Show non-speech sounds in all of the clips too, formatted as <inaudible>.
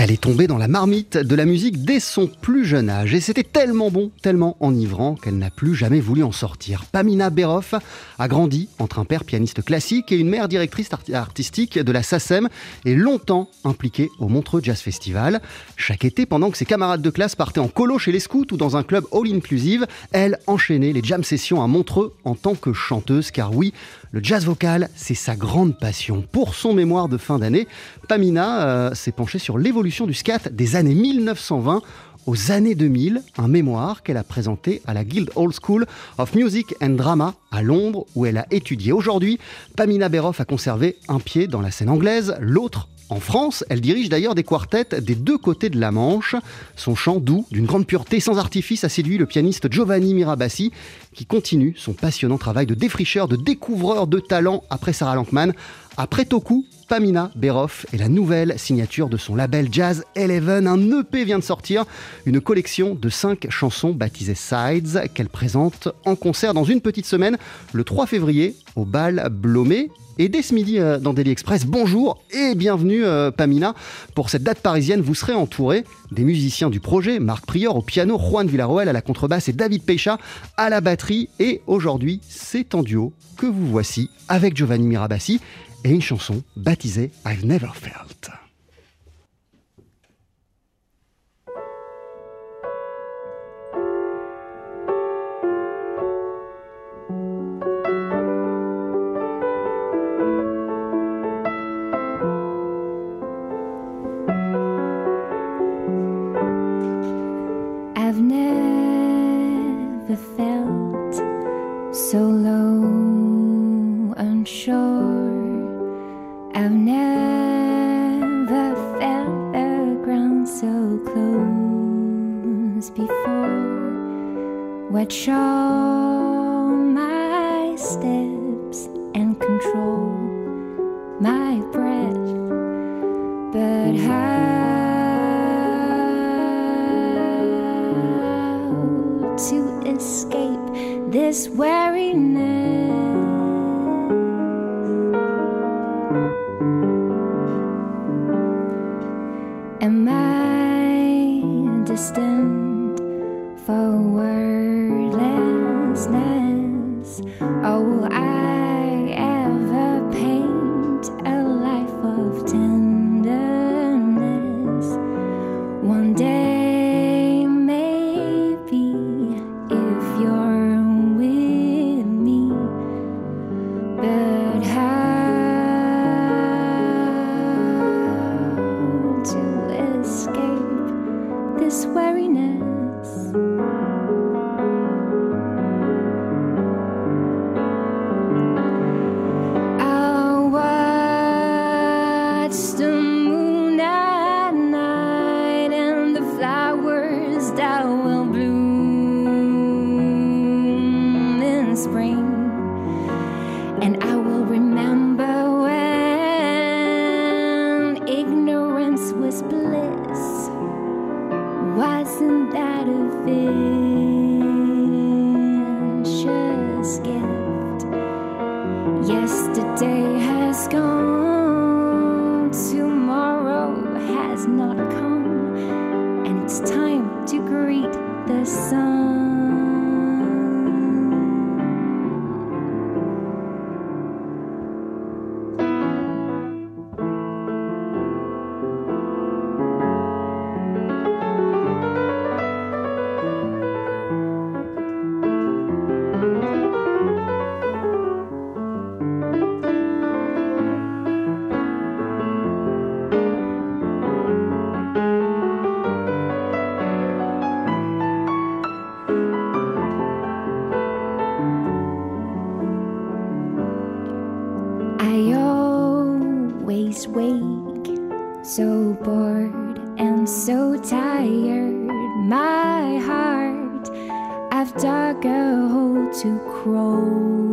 Elle est tombée dans la marmite de la musique dès son plus jeune âge et c'était tellement bon, tellement enivrant qu'elle n'a plus jamais voulu en sortir. Pamina Beroff a grandi entre un père pianiste classique et une mère directrice artistique de la SACEM et longtemps impliquée au Montreux Jazz Festival. Chaque été, pendant que ses camarades de classe partaient en colo chez les scouts ou dans un club all-inclusive, elle enchaînait les jam sessions à Montreux en tant que chanteuse car oui, le jazz vocal, c'est sa grande passion. Pour son mémoire de fin d'année, Pamina euh, s'est penchée sur l'évolution du scat des années 1920 aux années 2000, un mémoire qu'elle a présenté à la Guild Old School of Music and Drama à Londres, où elle a étudié. Aujourd'hui, Pamina Beroff a conservé un pied dans la scène anglaise, l'autre en France, elle dirige d'ailleurs des quartets des deux côtés de la Manche. Son chant doux, d'une grande pureté, sans artifice, a séduit le pianiste Giovanni Mirabassi, qui continue son passionnant travail de défricheur, de découvreur de talent après Sarah Lankman. Après Toku, Pamina Beroff est la nouvelle signature de son label Jazz Eleven. Un EP vient de sortir, une collection de cinq chansons baptisées Sides qu'elle présente en concert dans une petite semaine, le 3 février, au bal Blomé. Et dès ce midi dans Daily Express, bonjour et bienvenue euh, Pamina. Pour cette date parisienne, vous serez entouré des musiciens du projet, Marc Prior au piano, Juan Villarroel à la contrebasse et David Peicha à la batterie. Et aujourd'hui, c'est en duo que vous voici avec Giovanni Mirabassi et une chanson baptisée I've Never Felt. Unsure. I've never felt the ground so close before. Watch all my steps and control my breath, but how to escape this weariness? I always wake so bored and so tired, my heart. I've dug a hole to crawl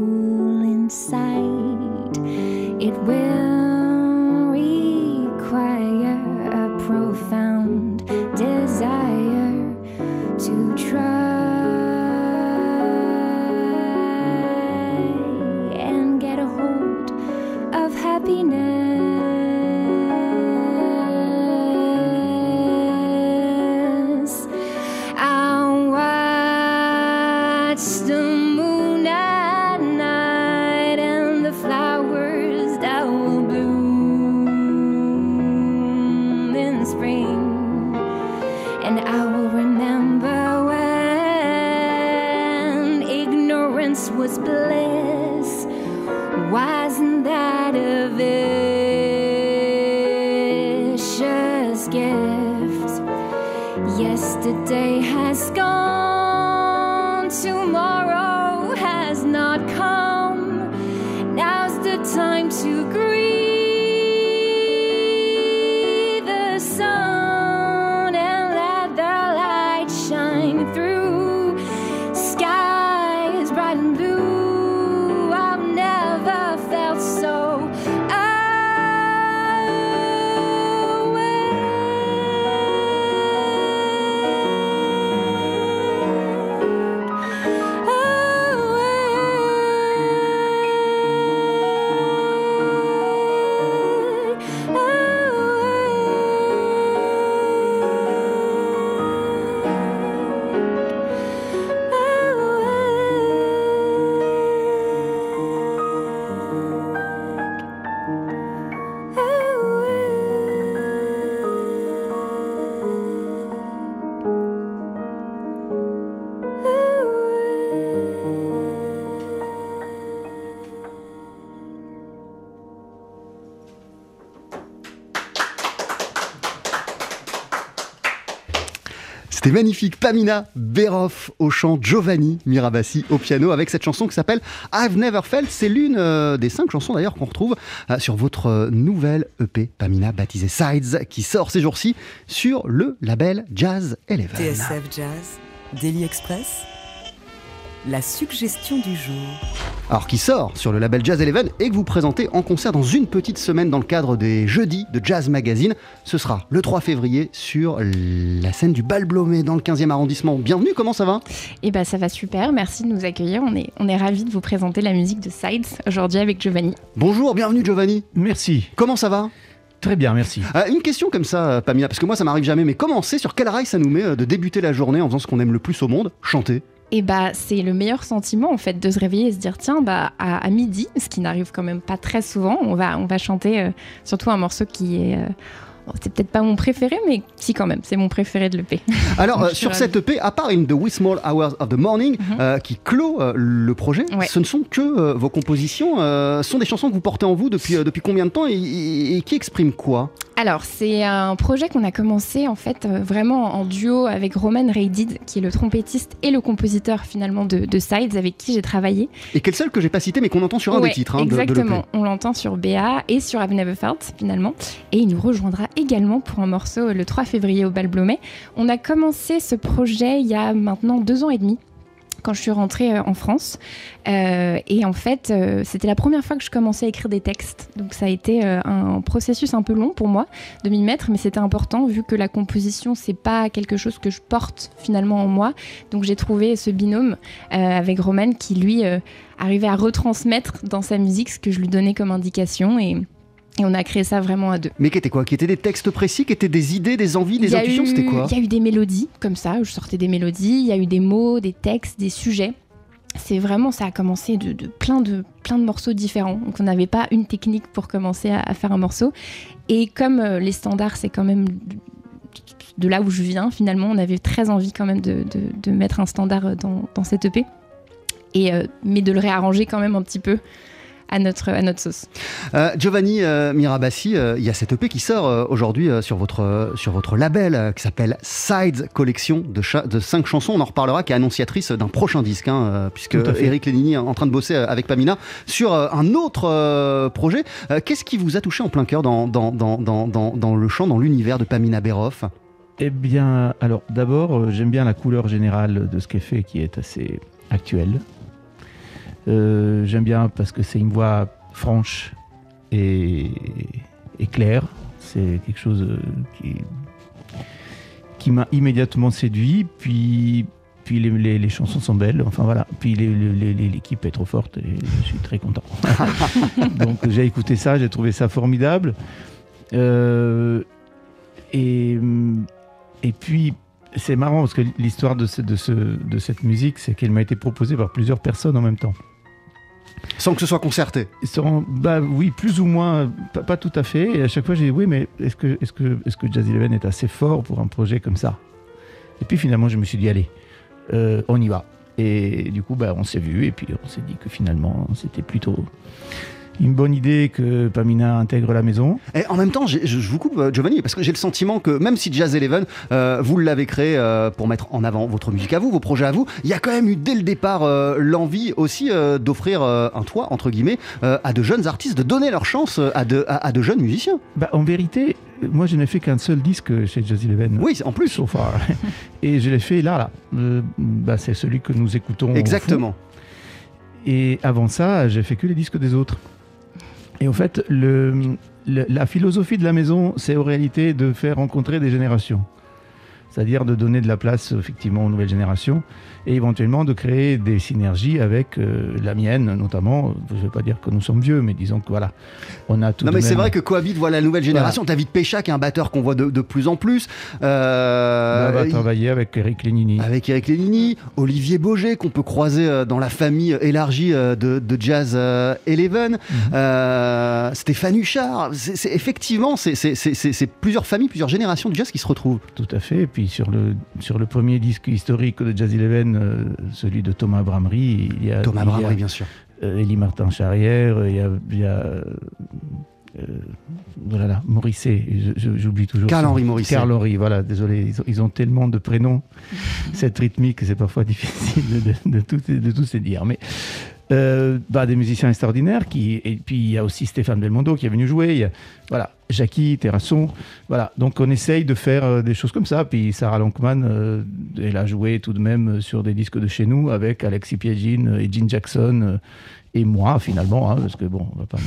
Yesterday has gone, tomorrow Magnifique. Pamina Beroff au chant, Giovanni Mirabassi au piano avec cette chanson qui s'appelle I've Never Felt. C'est l'une euh, des cinq chansons d'ailleurs qu'on retrouve euh, sur votre euh, nouvelle EP Pamina baptisée Sides qui sort ces jours-ci sur le label Jazz Eleven. TSF Jazz, Daily Express, la suggestion du jour. Alors qui sort sur le label Jazz Eleven et que vous présentez en concert dans une petite semaine dans le cadre des jeudis de Jazz Magazine. Ce sera le 3 février sur la scène du Bal Blomé dans le 15e arrondissement. Bienvenue, comment ça va? Eh ben ça va super, merci de nous accueillir. On est, on est ravis de vous présenter la musique de Sides aujourd'hui avec Giovanni. Bonjour, bienvenue Giovanni. Merci. Comment ça va? Très bien, merci. Euh, une question comme ça, Pamela, parce que moi ça m'arrive jamais, mais comment c'est, sur quel rail ça nous met euh, de débuter la journée en faisant ce qu'on aime le plus au monde, chanter Et bah c'est le meilleur sentiment en fait de se réveiller et se dire tiens bah à, midi, ce qui n'arrive quand même pas très souvent, on va on va chanter euh, surtout un morceau qui est euh, c'est peut-être pas mon préféré, mais si quand même, c'est mon préféré de l'EP. <laughs> Alors, euh, sur cette EP, à part In the Wee Small Hours of the Morning, euh, qui clôt euh, le projet, Ouais. ce ne sont que euh, vos compositions, euh, ce sont des chansons que vous portez en vous depuis, euh, depuis combien de temps et, et- et qui expriment quoi? Alors, c'est un projet qu'on a commencé en fait euh, vraiment en duo avec Roman Reidid, qui est le trompettiste et le compositeur finalement de, de Sides, avec qui j'ai travaillé. Et quel seul que j'ai pas cité, mais qu'on entend sur un Ouais, des titres hein, de- de, exactement. On l'entend sur BA et sur I've Never Felt finalement. Et il nous rejoindra également pour un morceau le 3 février au Bal Blomet. On a commencé ce projet il y a maintenant deux ans et demi quand je suis rentrée euh, en France. Euh, et en fait, euh, c'était la première fois que je commençais à écrire des textes. Donc ça a été un processus un peu long pour moi de m'y mettre, mais c'était important vu que la composition, c'est pas quelque chose que je porte finalement en moi. Donc j'ai trouvé ce binôme avec Roman qui lui arrivait à retransmettre dans sa musique ce que je lui donnais comme indication et, et on a créé ça vraiment à deux. Mais qui étaient quoi? Qui étaient des textes précis? Qui étaient des idées, des envies, des intuitions? C'était quoi? Il y a eu des mélodies comme ça, je sortais des mélodies, il y a eu des mots, des textes, des sujets. C'est vraiment, ça a commencé de, de plein de plein de morceaux différents. Donc on n'avait pas une technique pour commencer à, à faire un morceau. Et comme euh, les standards, c'est quand même de là où je viens, finalement, on avait très envie quand même de, de- de mettre un standard dans, dans cette EP. Et, euh, mais de le réarranger quand même un petit peu à notre, à notre sauce. Euh, Giovanni euh, Mirabassi, euh, il y a cette EP qui sort euh, aujourd'hui euh, sur, votre, euh, sur votre label euh, qui s'appelle Sides Collection de, cinq chansons. On en reparlera, qui est annonciatrice d'un prochain disque, hein, euh, puisque. Eric Lénini est en train de bosser avec Pamina sur euh, un autre euh, projet. Euh, Qu'est-ce qui vous a touché en plein cœur dans, dans, dans, dans, dans, dans le chant, dans l'univers de Pamina Beroff? Eh bien, alors d'abord, j'aime bien la couleur générale de ce qu'elle fait qui est assez actuelle. Euh, j'aime bien parce que c'est une voix franche et, et claire. C'est quelque chose euh, qui, qui m'a immédiatement séduit. Puis, puis les, les- les chansons sont belles. Enfin voilà. Puis l'équipe est trop forte et je suis très content. <laughs> Donc j'ai écouté ça, j'ai trouvé ça formidable. Euh, et, et puis, c'est marrant parce que l'histoire de, ce- de, ce- de cette musique, c'est qu'elle m'a été proposée par plusieurs personnes en même temps. Sans que ce soit concerté. Bah oui, plus ou moins, pas, tout à fait. Et à chaque fois, j'ai dit oui, mais est-ce que, est-ce que, est-ce que Jazz Eleven est assez fort pour un projet comme ça? Et puis finalement, je me suis dit allez, euh, on y va. Et du coup, bah, on s'est vu et puis on s'est dit que finalement, c'était plutôt une bonne idée que Pamina intègre la maison. Et en même temps, je, je vous coupe, euh, Giovanni, parce que j'ai le sentiment que même si Jazz Eleven, euh, vous l'avez créé euh, pour mettre en avant votre musique à vous, vos projets à vous, il y a quand même eu dès le départ euh, l'envie aussi d'offrir un toit, entre guillemets, à de jeunes artistes, de donner leur chance à de, à, à de jeunes musiciens. Bah, en vérité, moi, je n'ai fait qu'un seul disque chez Jazz Eleven. Oui, en plus. So far. <laughs> Et je l'ai fait là, là. Bah, c'est celui que nous écoutons. Exactement. Et avant ça, j'ai fait que les disques des autres. Et en fait, la philosophie de la maison, c'est en réalité de faire rencontrer des générations. C'est-à-dire de donner de la place effectivement aux nouvelles générations et éventuellement de créer des synergies avec euh, la mienne notamment. Je ne veux pas dire que nous sommes vieux, mais disons que voilà, on a tout Non mais c'est vrai que cohabite voilà la nouvelle génération. David Pécha qui est un batteur qu'on voit de, de plus en plus. Euh, on va il- travailler avec Eric Lénini. avec Eric Lénini, Olivier Boger qu'on peut croiser euh, dans la famille élargie euh, de, de Jazz Eleven, Mhm. euh, Stéphane Huchard. Effectivement, c'est, plusieurs familles, plusieurs générations de jazz qui se retrouvent. Tout à fait. Et puis sur le, sur le premier disque historique de Jazz Eleven, euh, celui de Thomas Bramery, il y a, Thomas il y a, Bramery, bien sûr. euh, Élie Martin Charrière, il y a, il y a euh, voilà, là, Morisset, j'oublie toujours. Karl-Henri son- Morisset. Karl-Henri, voilà, désolé, ils ont, ils ont tellement de prénoms, <laughs> cette rythmique, que c'est parfois difficile de, de, de tout, de tous les dire. Mais euh, bah, des musiciens extraordinaires, qui, et puis il y a aussi Stéphane Belmondo qui est venu jouer, y a, voilà, Jackie, Terrasson, voilà, donc on essaye de faire euh, des choses comme ça, puis Sarah Lankman, euh, elle a joué tout de même sur des disques de chez nous avec Alexis Piegin et Gene Jackson et moi finalement, hein, parce que bon, on va pas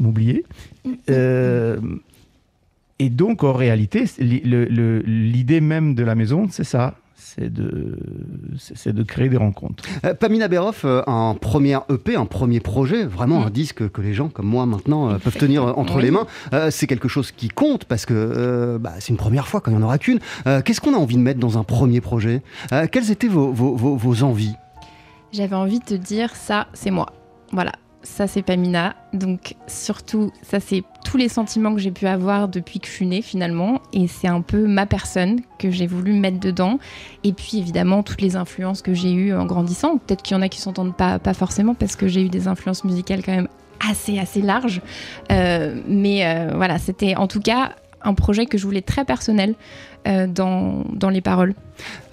m'oublier. Et donc, en réalité, l'idée même de la maison, c'est ça. C'est de, c'est de créer des rencontres. Euh, Pamina Beroff, euh, un premier EP, un premier projet, vraiment Mm. un disque que les gens comme moi maintenant euh, peuvent tenir entre Oui. les mains. Euh, c'est quelque chose qui compte parce que euh, bah, c'est une première fois quand il n'y en aura qu'une. Euh, Qu'est-ce qu'on a envie de mettre dans un premier projet? Euh, Quelles étaient vos, vos- vos- vos envies? J'avais envie de te dire ça, c'est moi. Voilà, ça c'est Pamina. Donc surtout, ça c'est tous les sentiments que j'ai pu avoir depuis que je suis née finalement. Et c'est un peu ma personne que j'ai voulu mettre dedans. Et puis évidemment, toutes les influences que j'ai eues en grandissant. Peut-être qu'il y en a qui s'entendent pas, forcément parce que j'ai eu des influences musicales quand même assez, assez larges. Euh, mais euh, voilà, c'était en tout cas un projet que je voulais très personnel dans, dans les paroles.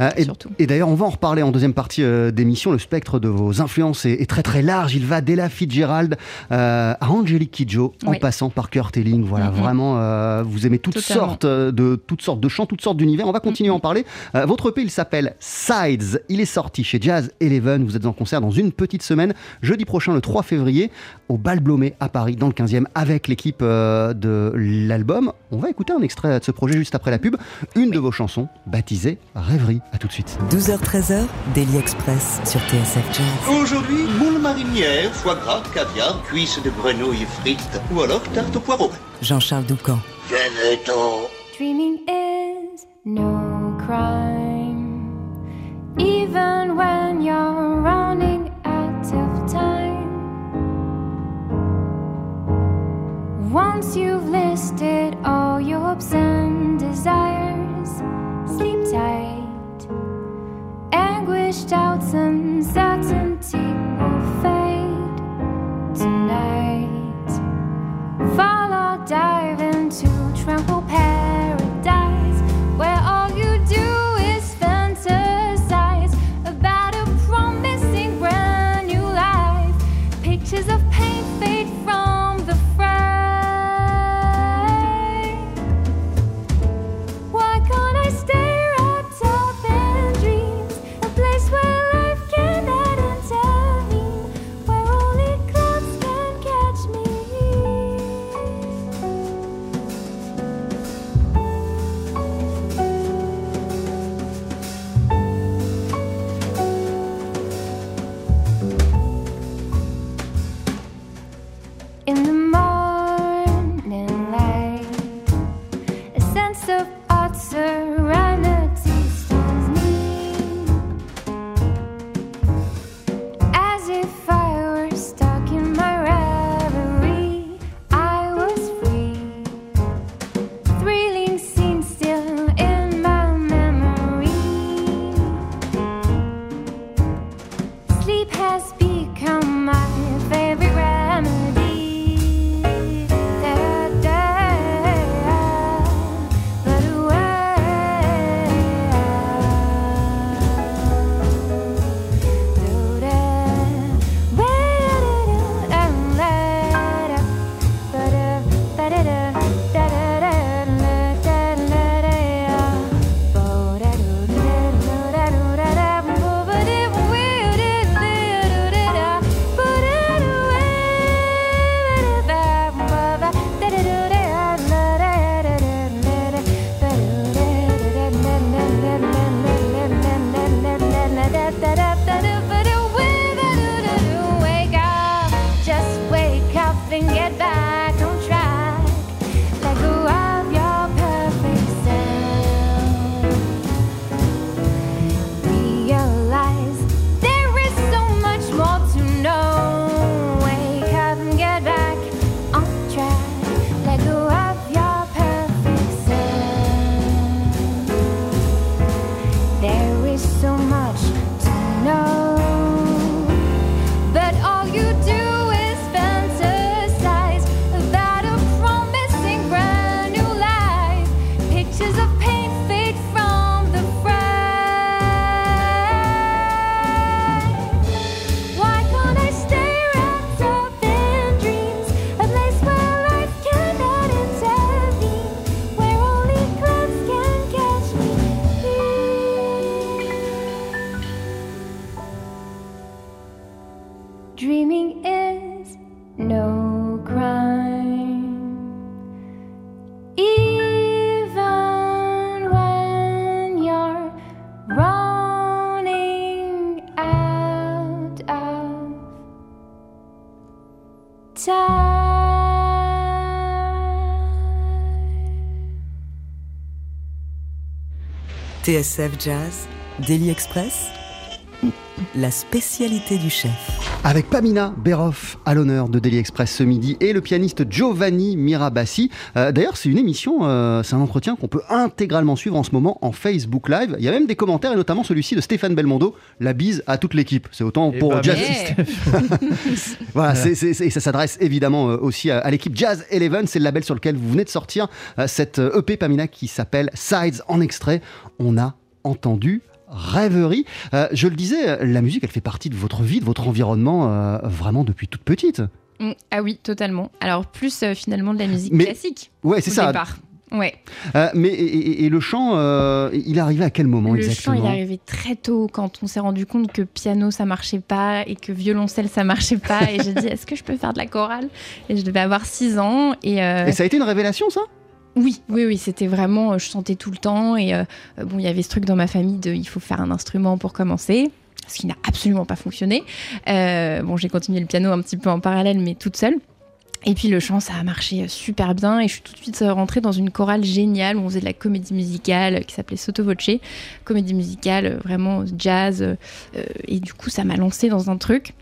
Euh, et, d'ailleurs, on va en reparler en deuxième partie euh, d'émission. Le spectre de vos influences est, est très très large. Il va d'Ella Fitzgerald euh, à Angelique Kidjo, en Oui. passant par Kurt Elling. Voilà, Mhm. vraiment, euh, vous aimez toutes Totalement. sortes euh, de toutes sortes de chants, toutes sortes d'univers. On va continuer à en parler. Euh, votre EP, il s'appelle Sides. Il est sorti chez Jazz Eleven. Vous êtes en concert dans une petite semaine, jeudi prochain, le 3 février, au Bal Blomet à Paris, dans le 15e, avec l'équipe euh, de l'album. On va écouter un extrait de ce projet juste après la pub. Une de vos chansons, baptisée Rêverie. À tout de suite. 12h-13h, Daily Express sur TSF Jazz. Aujourd'hui, moule marinière, foie gras, caviar, cuisses de grenouille frites ou alors tarte au poireau. Jean-Charles Doucan. Dreaming is no crime, even when you're running out of time. Once you've listed all your hopes and Sleep tight, anguish, doubts, and sadness. TSF Jazz, Daily Express, la spécialité du chef. Avec Pamina Beroff à l'honneur de Daily Express ce midi et le pianiste Giovanni Mirabassi. Euh, D'ailleurs, c'est une émission, euh, c'est un entretien qu'on peut intégralement suivre en ce moment en Facebook Live. Il y a même des commentaires et notamment celui-ci de Stéphane Belmondo. La bise à toute l'équipe. C'est autant Eh pour ben, Jazz. merci, <laughs> voilà, c'est- c'est- c'est- et ça s'adresse évidemment euh, aussi à, à l'équipe Jazz Eleven. C'est le label sur lequel vous venez de sortir cette EP Pamina qui s'appelle Sides en extrait. On a entendu rêverie. Euh, je le disais, la musique, elle fait partie de votre vie, de votre environnement, euh, vraiment depuis toute petite. Mm, Ah oui, totalement. Alors plus euh, finalement de la musique Mais- classique. Ouais, c'est ça. départ. Ouais. Euh, mais et, et- et le chant, euh, il est arrivé à quel moment Le chant, exactement il est arrivé très tôt quand on s'est rendu compte que piano ça marchait pas et que violoncelle ça marchait pas. et j'ai dit <laughs> est-ce que je peux faire de la chorale? Et je devais avoir 6 ans. Et, euh, Et ça a été une révélation, ça? Oui, oui, oui, c'était vraiment, euh, je chantais tout le temps et euh, bon, il y avait ce truc dans ma famille de il faut faire un instrument pour commencer, ce qui n'a absolument pas fonctionné. Euh, bon, j'ai continué le piano un petit peu en parallèle, mais toute seule. Et puis le chant, ça a marché super bien et je suis tout de suite rentrée dans une chorale géniale où on faisait de la comédie musicale qui s'appelait Sotto Voce, comédie musicale vraiment jazz et du coup ça m'a lancée dans un truc.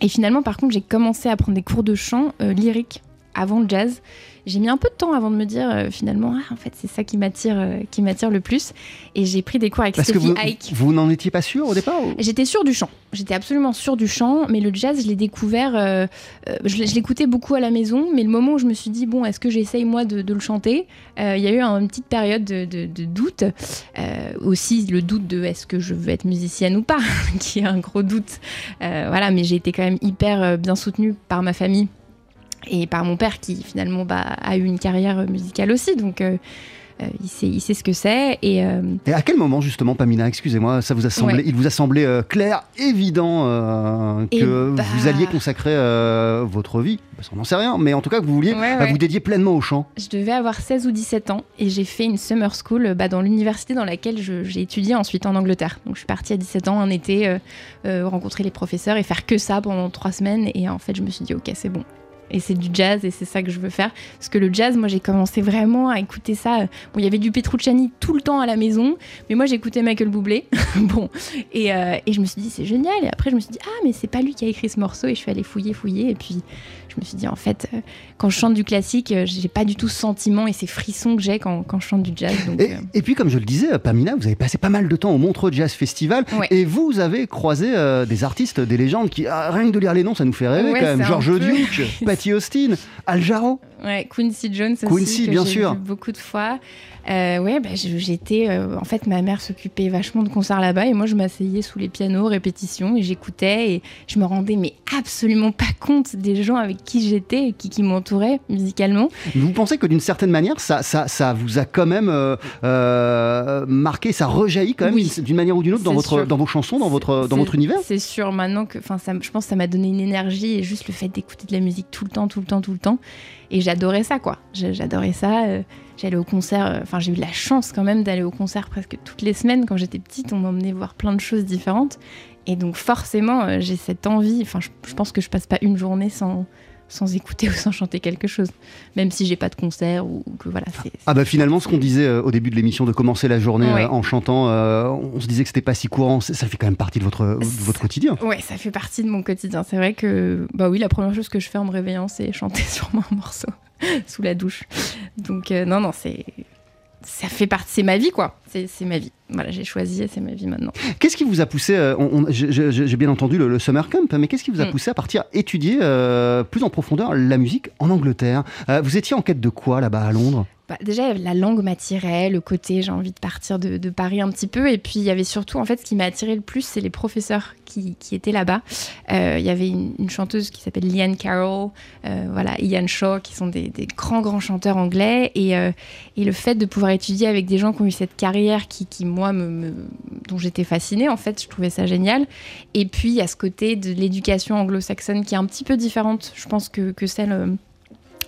Et finalement, par contre, j'ai commencé à prendre des cours de chant lyrique avant le jazz. J'ai mis un peu de temps avant de me dire euh, finalement, ah, en fait, c'est ça qui m'attire, euh, qui m'attire le plus. Et j'ai pris des cours avec Parce que Sophie vous, Ike. vous n'en étiez pas sûr au départ ou- J'étais sûre du chant. J'étais absolument sûre du chant, mais le jazz, je l'ai découvert. euh, je l'écoutais beaucoup à la maison, mais le moment où je me suis dit, bon, est-ce que j'essaye moi de, de le chanter Il y a eu une petite période de, de- de doute. Aussi, le doute de est-ce que je veux être musicienne ou pas, <laughs> qui est un gros doute. Voilà, mais j'ai été quand même hyper bien soutenue par ma famille et par mon père qui finalement bah, a eu une carrière musicale aussi. Donc. euh, euh, il, sait, il sait ce que c'est et euh, Et à quel moment justement, Pamina, excusez-moi, ça vous a semblé, Ouais. il vous a semblé euh, clair, évident que bah- vous alliez consacrer votre vie, parce qu'on n'en sait rien, mais en tout cas que vous vouliez Ouais, ouais. vous dédier pleinement au chant. Je devais avoir 16 ou 17 ans et j'ai fait une summer school bah, dans l'université dans laquelle j'ai étudié ensuite en Angleterre. Donc je suis partie à 17 ans un été rencontrer les professeurs et faire que ça pendant trois semaines et en fait je me suis dit ok c'est bon. Et c'est du jazz et c'est ça que je veux faire. Parce que le jazz, moi j'ai commencé vraiment à écouter ça. Bon, il y avait du Petrucciani tout le temps à la maison, mais moi j'écoutais Michael Bublé. <laughs> bon, et, euh, et je me suis dit c'est génial. Et après je me suis dit ah mais c'est pas lui qui a écrit ce morceau et je suis allée fouiller fouiller et puis je me suis dit en fait euh, quand je chante du classique, euh, j'ai pas du tout ce sentiment et ces frissons que j'ai quand, quand je chante du jazz. Donc, Et, euh, et puis, comme je le disais, Pamina, vous avez passé pas mal de temps au Montreux Jazz Festival Ouais. et vous avez croisé euh, des artistes, des légendes qui, ah, rien que de lire les noms, ça nous fait rêver Ouais, quand même. George peu- Duke, <laughs> Patti Austin, Al Jarreau. Ouais, Quincy Jones aussi. Quincy, que bien sûr. vu beaucoup de fois. Euh, ouais, bah, j'étais. euh, en fait, ma mère s'occupait vachement de concerts là-bas et moi, je m'asseyais sous les pianos, répétitions, et j'écoutais et je me rendais mais absolument pas compte des gens avec qui j'étais et qui, qui m'entouraient musicalement. Vous pensez que d'une certaine manière, ça, ça, ça vous a quand même euh, euh, marqué, ça rejaillit quand même Oui. d'une manière ou d'une autre dans, votre, sûr. dans vos chansons, dans votre, dans votre univers? C'est sûr, maintenant que. Enfin, je pense que ça m'a donné une énergie et juste le fait d'écouter de la musique tout le temps, tout le temps, tout le temps. Et j'adorais ça, quoi. J'a- J'adorais ça. euh, J'allais au concert. euh, Enfin, j'ai eu la chance quand même d'aller au concert presque toutes les semaines. Quand j'étais petite, on m'emmenait voir plein de choses différentes. Et donc, forcément, euh, j'ai cette envie. Enfin, je pense que je passe pas une journée sans sans écouter ou sans chanter quelque chose, même si j'ai pas de concert ou, que voilà, c'est Ah bah finalement, ce qu'on disait euh, au début de l'émission, de commencer la journée Ouais. euh, en chantant, euh, on se disait que c'était pas si courant, ça fait quand même partie de votre, de votre quotidien. Ouais, ça fait partie de mon quotidien. C'est vrai que, bah oui, la première chose que je fais en me réveillant, c'est chanter <laughs> sur un morceau sous la douche. Donc, euh, non, non, c'est. Ça fait partie, c'est ma vie quoi. C'est ma vie. Voilà, j'ai choisi et c'est ma vie maintenant. Qu'est-ce qui vous a poussé, euh, j'ai- bien entendu le, le Summer Camp, mais qu'est-ce qui vous a Mm. poussé à partir étudier euh, plus en profondeur la musique en Angleterre? Euh, Vous étiez en quête de quoi là-bas à Londres? Bah, déjà, la langue m'attirait, le côté j'ai envie de partir de, Paris un petit peu. Et puis, il y avait surtout, en fait, ce qui m'a attiré le plus, c'est les professeurs qui, étaient là-bas. Euh, Il y avait une, chanteuse qui s'appelle Leanne Carroll, euh, voilà, Ian Shaw, qui sont des, grands, grands chanteurs anglais. Et, euh, et le fait de pouvoir étudier avec des gens qui ont eu cette carrière qui, moi, dont j'étais fascinée, en fait, je trouvais ça génial. Et puis, il y a ce côté de l'éducation anglo-saxonne qui est un petit peu différente, je pense, que, que celle.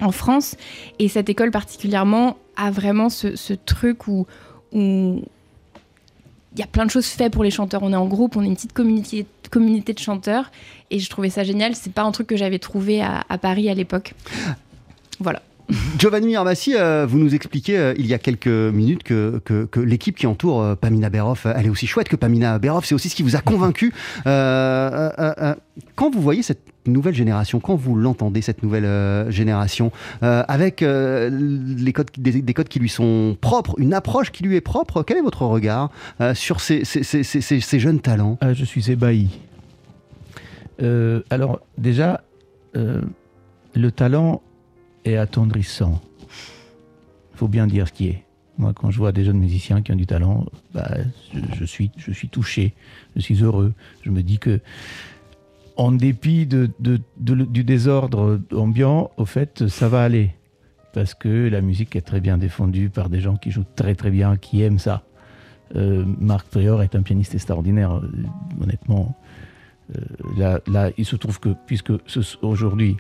En France. Et cette école particulièrement a vraiment ce, truc où il y a plein de choses faites pour les chanteurs. On est en groupe, on est une petite communauté, de chanteurs. Et je trouvais ça génial. C'est pas un truc que j'avais trouvé à Paris à l'époque. Voilà. Giovanni Mirabassi, euh, vous nous expliquez euh, il y a quelques minutes que, que, que l'équipe qui entoure euh, Pamina Beroff, euh, elle est aussi chouette que Pamina Beroff. C'est aussi ce qui vous a convaincu. <laughs> Euh, euh, euh, euh, quand vous voyez cette nouvelle génération, quand vous l'entendez, cette nouvelle euh, génération, euh, avec euh, les codes, des, des codes qui lui sont propres, une approche qui lui est propre, quel est votre regard euh, sur ces, ces, ces- ces- ces- ces jeunes talents? Je suis ébahi. Euh, alors, déjà, euh, le talent est attendrissant. Il faut bien dire ce qui est. Moi, quand je vois des jeunes musiciens qui ont du talent, bah, je, suis, touché, je suis heureux. Je me dis que, en dépit du désordre ambiant, au fait, ça va aller. Parce que la musique est très bien défendue par des gens qui jouent très très bien, qui aiment ça. Euh, Marc Prior est un pianiste extraordinaire, euh, honnêtement. Euh, là, il se trouve que, puisque aujourd'hui,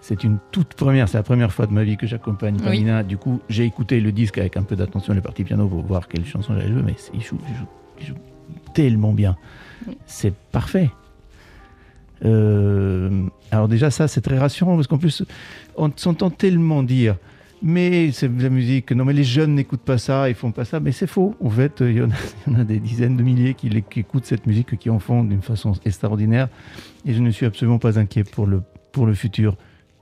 c'est une toute première, c'est la première fois de ma vie que j'accompagne Oui. Pamina. Du coup, j'ai écouté le disque avec un peu d'attention, les parties piano, pour voir quelle chanson j'allais jouer, mais il joue, il joue- il joue tellement bien. C'est parfait. Euh, alors déjà, ça, c'est très rassurant, parce qu'en plus, on s'entend tellement dire mais c'est de la musique, non mais les jeunes n'écoutent pas ça, ils font pas ça, mais c'est faux. En fait, il y, en a, <laughs> il y en a des dizaines de milliers qui écoutent cette musique, qui en font d'une façon extraordinaire, et je ne suis absolument pas inquiet pour le, pour le futur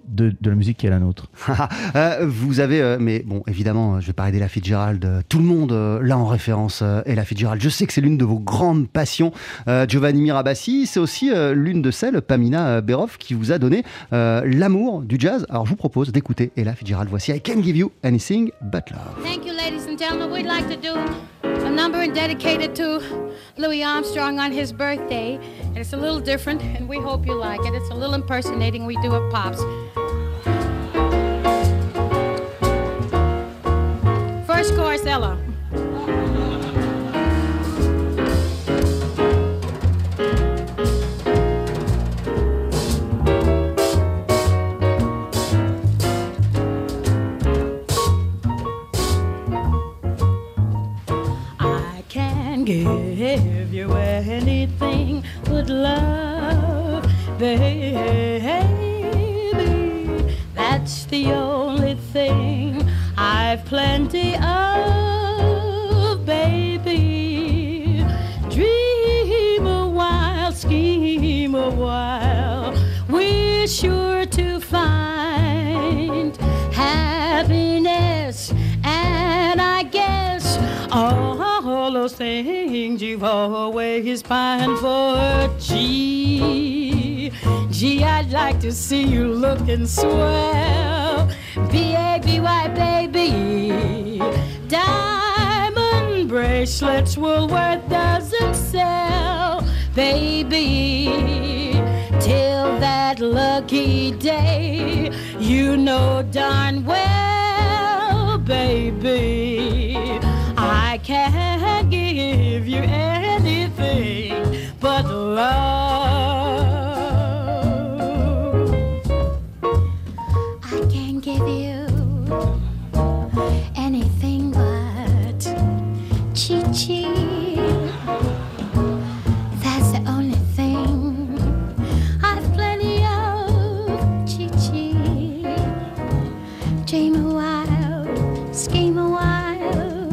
de, de la musique qui est la nôtre. <laughs> Euh, vous avez, euh, mais bon, évidemment, euh, je vais parler d'Ella Fitzgerald. euh, Tout le monde euh, là en référence euh, Ella Fitzgerald. Je sais que c'est l'une de vos grandes passions. Euh, Giovanni Mirabassi, c'est aussi euh, l'une de celles, Pamina Beroff, qui vous a donné euh, l'amour du jazz. Alors je vous propose d'écouter Ella Fitzgerald. Voici I Can Give You Anything But Love. Thank you, ladies and gentlemen. We'd like to do a number dedicated to Louis Armstrong on his birthday. And it's a little different, and we hope you like it. It's a little impersonating we do of Pops. Chorus, I can give you anything but love, baby. That's the only thing I've plenty of, baby. Dream a while, scheme a while. We're sure to find happiness, and I guess all those things you've always pined for. Gee, gee, I'd like to see you looking swell. B-A-B-Y, baby. Diamond bracelets Woolworth doesn't sell, baby. Till that lucky day, you know darn well, baby. I can't give you anything anything but chi chi. That's the only thing I've plenty of chi chi. Dream a while, scheme a while.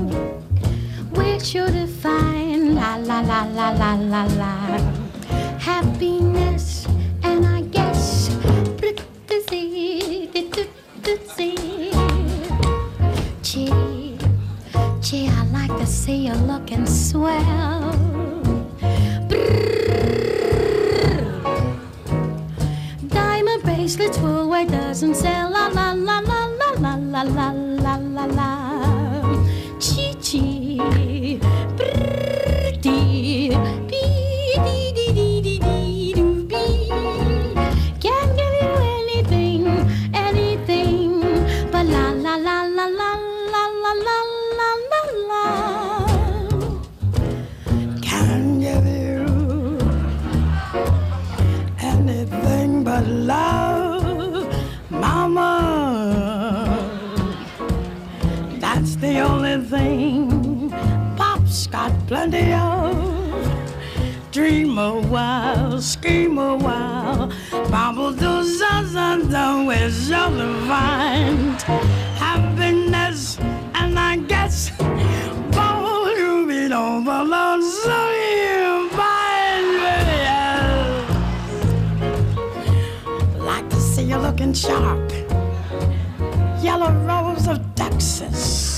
We're sure to la la la la la la la happiness, and say That's the only thing Pop's got plenty of. Dream a while, scheme a while, bobble do zazanda with sure to find happiness, and I guess bobble you be over the so you find Like to see you looking sharp, yellow rose of Texas.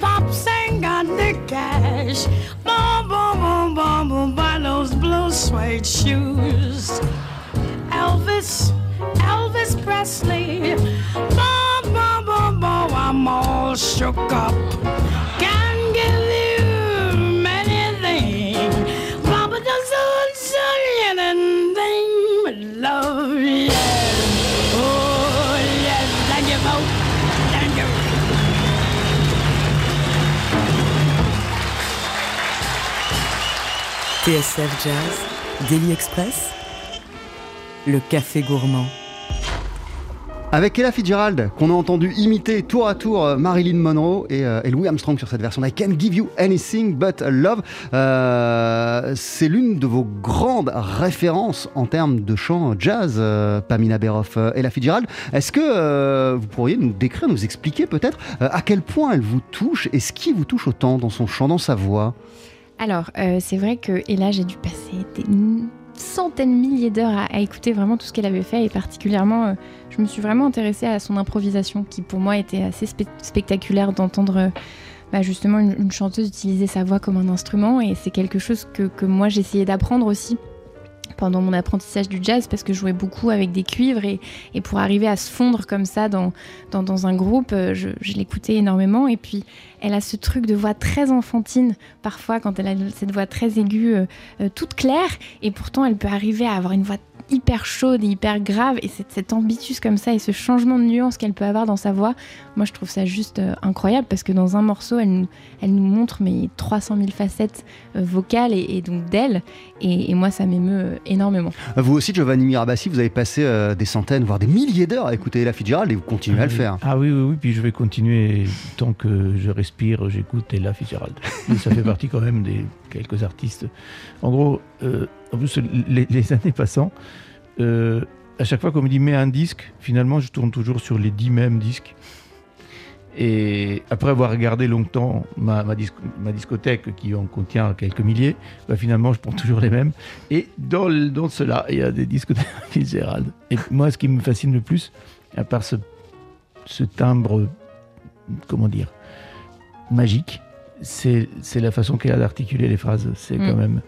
Pops ain't got the cash. Boom, boom, boom, boom, boom, buy those blue suede shoes. Elvis, Elvis Presley. Boom, boom, boom, boom, I'm all shook up. TSF Jazz, Daily Express, le café gourmand. Avec Ella Fitzgerald, qu'on a entendu imiter tour à tour euh, Marilyn Monroe et, euh, et Louis Armstrong sur cette version I Can't Give You Anything But Love. Euh, c'est l'une de vos grandes références en termes de chant jazz, Pamina Beroff, Ella Fitzgerald. Est-ce que vous pourriez nous décrire, nous expliquer peut-être à quel point elle vous touche et ce qui vous touche autant dans son chant, dans sa voix? Alors, euh, c'est vrai que et là, j'ai dû passer des centaines, milliers d'heures à, écouter vraiment tout ce qu'elle avait fait et particulièrement, euh, je me suis vraiment intéressée à son improvisation qui pour moi était assez spe- spectaculaire d'entendre bah, justement une, une chanteuse utiliser sa voix comme un instrument. Et c'est quelque chose que, que moi j'essayais d'apprendre aussi pendant mon apprentissage du jazz parce que je jouais beaucoup avec des cuivres et, et pour arriver à se fondre comme ça dans, dans, dans un groupe, euh, je, l'écoutais énormément. Et puis elle a ce truc de voix très enfantine parfois quand elle a cette voix très aiguë, euh, euh, toute claire. Et pourtant elle peut arriver à avoir une voix hyper chaude et hyper grave et cette, cet ambitus comme ça et ce changement de nuance qu'elle peut avoir dans sa voix, moi je trouve ça juste euh, incroyable parce que dans un morceau elle nous, elle nous montre mais 300 000 facettes euh, vocales et, et donc d'elle et, et moi ça m'émeut euh, énormément. Vous aussi, Giovanni Mirabassi, vous avez passé euh, des centaines, voire des milliers d'heures à écouter Ella Fitzgerald et vous continuez à le faire. Ah oui, oui, oui, puis je vais continuer tant que je respire, j'écoute Ella Fitzgerald. <laughs> Ça fait partie quand même des quelques artistes. En gros, euh, les, <laughs> années passant, euh, à chaque fois qu'on me dit mets un disque, finalement, je tourne toujours sur les dix mêmes disques. Et après avoir regardé longtemps ma, ma, disco- ma discothèque qui en contient quelques milliers, bah, finalement je prends <laughs> toujours les mêmes. Et dans, cela, il y a des disques de <laughs> Fitzgerald. Et moi, ce qui me fascine le plus, à part ce timbre, comment dire, magique, c'est la façon qu'elle a d'articuler les phrases. C'est Mm. quand même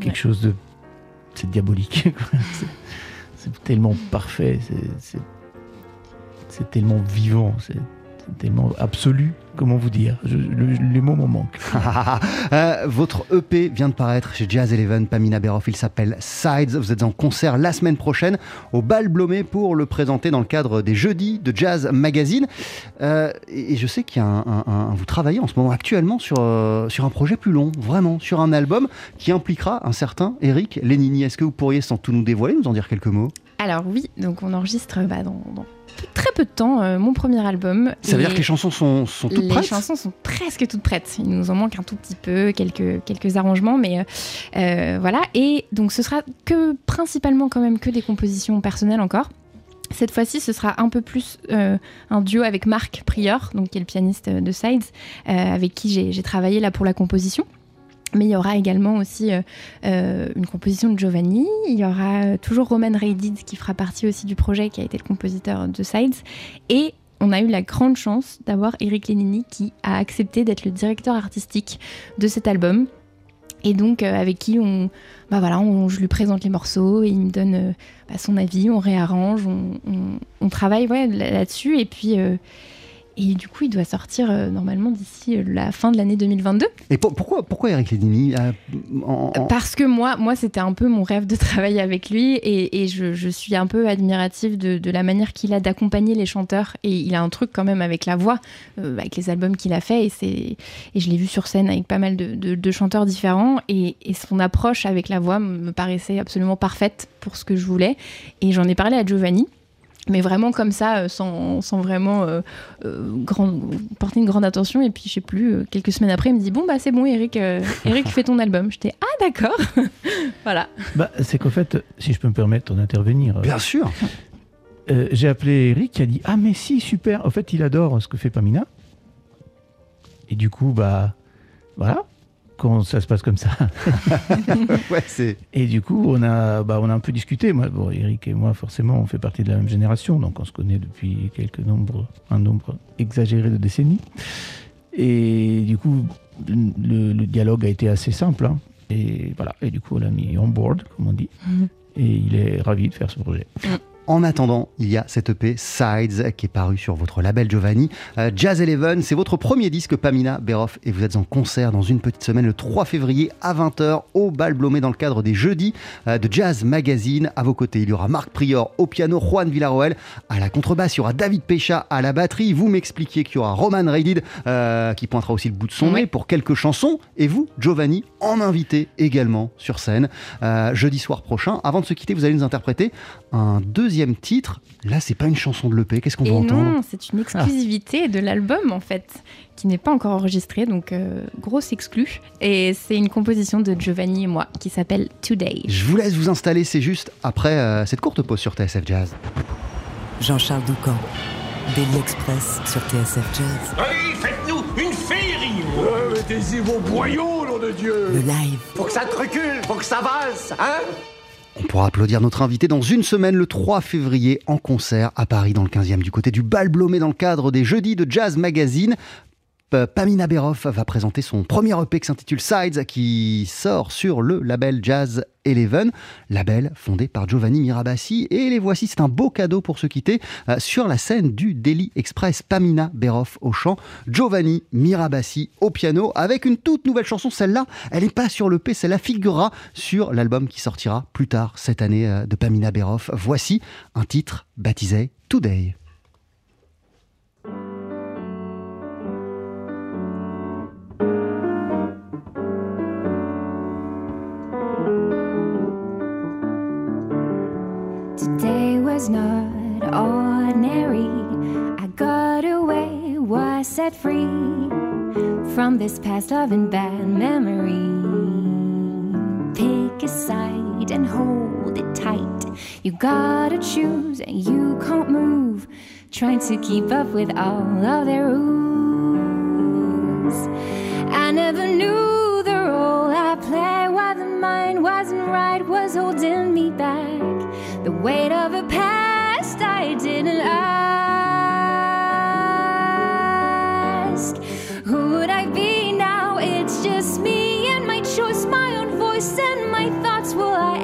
quelque Ouais. chose de. C'est diabolique. <laughs> C'est- tellement parfait. c'est- tellement vivant. C'est tellement absolu. Comment vous dire? Le- Les mots m'en manquent. <laughs> Euh, votre EP vient de paraître chez Jazz Eleven, Pamina Beroff. Il s'appelle Sides. Vous êtes en concert la semaine prochaine au Bal Blomé pour le présenter dans le cadre des jeudis de Jazz Magazine. Euh, et je sais qu'il y a un- vous travaillez en ce moment actuellement sur, euh, sur un projet plus long, vraiment, sur un album qui impliquera un certain Eric Lénini. Est-ce que vous pourriez, sans tout nous dévoiler, nous en dire quelques mots? Alors oui, donc on enregistre bah, dans, dans très peu de temps euh, mon premier album. Ça veut dire que les chansons sont, sont toutes les prêtes chansons sont presque toutes prêtes. Il nous en manque un tout petit peu, quelques, quelques arrangements, mais euh, euh, voilà. Et donc ce sera que principalement quand même que des compositions personnelles encore. Cette fois-ci, ce sera un peu plus euh, un duo avec Marc Prior, donc qui est le pianiste de Sides, avec qui j'ai j'ai travaillé là pour la composition. Mais il y aura également aussi euh, euh, une composition de Giovanni. Il y aura euh, toujours Roman Reidid qui fera partie aussi du projet, qui a été le compositeur de Sides. Et on a eu la grande chance d'avoir Eric Lenini qui a accepté d'être le directeur artistique de cet album. Et donc avec qui on, bah je lui présente les morceaux et il me donne bah, son avis, on réarrange, on, travaille là-dessus. Et puis et du coup, il doit sortir euh, normalement d'ici euh, la fin de l'année 2022. Et pour- pourquoi, pourquoi Eric Lénini euh, en- en- Parce que moi, moi c'était un peu mon rêve de <laughs> travailler avec lui et, et je, je suis un peu admirative de, de la manière qu'il a d'accompagner les chanteurs. Et il a un truc quand même avec la voix, avec les albums qu'il a fait. Et, et je l'ai vu sur scène avec pas mal de, de- de chanteurs différents. Et, et son approche avec la voix me paraissait absolument parfaite pour ce que je voulais. Et j'en ai parlé à Giovanni. Mais vraiment comme ça, euh, sans, sans vraiment euh, euh, grand- porter une grande attention. Et puis, je sais plus, euh, quelques semaines après, il me dit Bon, bah, c'est bon, Eric, euh, <laughs> Eric fait ton album. J'étais Ah, d'accord <laughs> Voilà. Bah, c'est qu'en fait, si je peux me permettre d'intervenir. Bien sûr. <laughs> Euh, j'ai appelé Eric qui a dit Ah, mais si, super. En fait, il adore ce que fait Pamina. Et du coup, bah, voilà. Quand ça se passe comme ça. <laughs> ouais. Et du coup, on a, bah, on a un peu discuté. Moi, bon, Eric et moi, forcément, on fait partie de la même génération, donc on se connaît depuis quelques nombres, un nombre exagéré de décennies. Et du coup, le, le dialogue a été assez simple. hein. Et voilà. Et du coup, on l'a mis on board, comme on dit. Mhm. Et il est ravi de faire ce projet. En attendant, il y a cette EP Sides qui est paru sur votre label Giovanni. Euh, Jazz Eleven, c'est votre premier disque Pamina Beroff et vous êtes en concert dans une petite semaine le 3 février à 20h au Bal Blomé dans le cadre des jeudis euh, de Jazz Magazine. À vos côtés, il y aura Marc Prior au piano, Juan Villarroel à la contrebasse, il y aura David Pécha à la batterie. Vous m'expliquiez qu'il y aura Roman Reidid euh, qui pointera aussi le bout de son nez pour quelques chansons et vous, Giovanni, en invité également sur scène jeudi soir prochain. Avant de se quitter, vous allez nous interpréter un deuxième titre. Là, c'est pas une chanson de l'EP. Qu'est-ce qu'on Et va entendre non, c'est une exclusivité de l'album en fait, qui n'est pas encore enregistrée, donc euh, grosse exclue. Et c'est une composition de Giovanni et moi qui s'appelle Today. Je vous laisse vous installer, c'est juste après euh, cette courte pause sur TSF Jazz. Jean-Charles Doucan, Daily Express sur TSF Jazz. Allez, faites-nous une féerie Mettez-y vos boyaux, nom de Dieu Le live. Faut que ça te recule, faut que ça valse, hein? On pourra applaudir notre invité dans une semaine, le 3 février, en concert à Paris, dans le 15e, du côté du Bal Blomé, dans le cadre des Jeudis de Jazz Magazine. Pamina Beroff va présenter son premier EP qui s'intitule Sides, qui sort sur le label Jazz Eleven, label fondé par Giovanni Mirabassi. Et les voici, c'est un beau cadeau pour se quitter euh, sur la scène du Daily Express. Pamina Beroff au chant, Giovanni Mirabassi au piano, avec une toute nouvelle chanson. Celle-là, elle n'est pas sur l'EP, celle-là figurera sur l'album qui sortira plus tard cette année euh, de Pamina Beroff. Voici un titre baptisé Today. Was not ordinary. I got away, was set free from this past love and bad memory. Pick a side, and hold it tight. You gotta choose and you can't move, trying to keep up with all of their rules. I never knew the role I played, why the mind wasn't right, was holding me back. The weight of a past I didn't ask. Who would I be now? It's just me and my choice, my own voice and my thoughts. Will I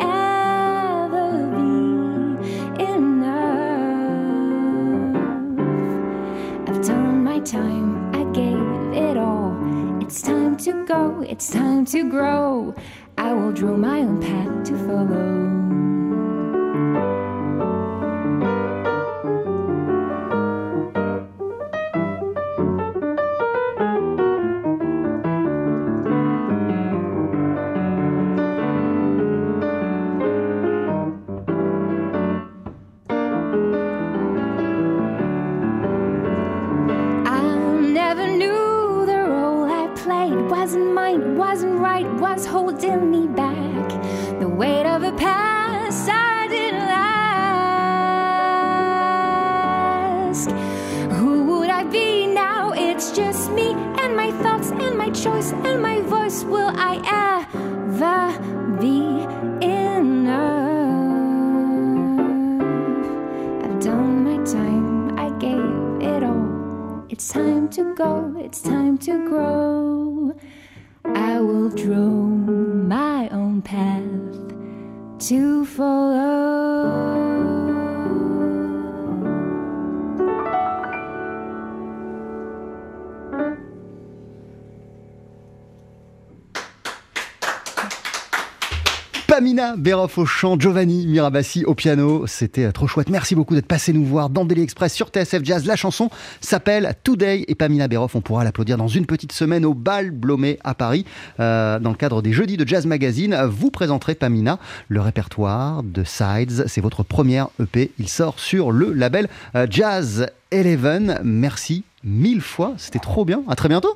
ever be enough? I've done my time, I gave it all. It's time to go, it's time to grow. I will draw my own path to follow. Pamina Beroff au chant, Giovanni Mirabassi au piano. C'était euh, trop chouette. Merci beaucoup d'être passé nous voir dans Daily Express sur TSF Jazz. La chanson s'appelle Today et Pamina Beroff. On pourra l'applaudir dans une petite semaine au bal Blomet à Paris. Euh, dans le cadre des Jeudis de Jazz Magazine, vous présenterez Pamina le répertoire de Sides. C'est votre première EP. Il sort sur le label euh, Jazz Eleven. Merci mille fois. C'était trop bien. À très bientôt.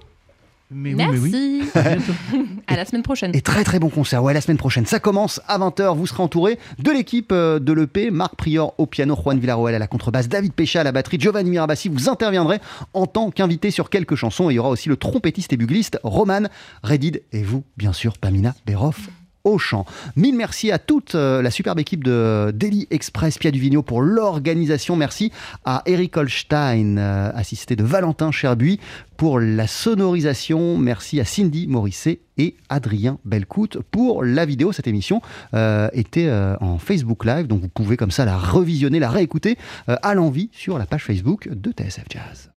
Merci. <laughs> <laughs> à la semaine prochaine. Et très très bon concert. Ouais, la semaine prochaine. Ça commence à 20h. Vous serez entouré de l'équipe euh, de l'EP. Marc Prior au piano, Juan Villarroel à la contrebasse, David Pécha à la batterie, Giovanni Mirabassi. Vous interviendrez en tant qu'invité sur quelques chansons. Et il y aura aussi le trompettiste et bugliste Roman Redid. Et vous, bien sûr, Pamina Beroff au chant. Mille merci à toute euh, la superbe équipe de Daily Express Pia Duvigno pour l'organisation. Merci à Eric Holstein, euh, assisté de Valentin Cherbuy, pour la sonorisation. Merci à Cindy Morisset et Adrien Belcout pour la vidéo. Cette émission euh, était en Facebook Live, donc vous pouvez comme ça la revisionner, la réécouter à l'envie sur la page Facebook de TSF Jazz.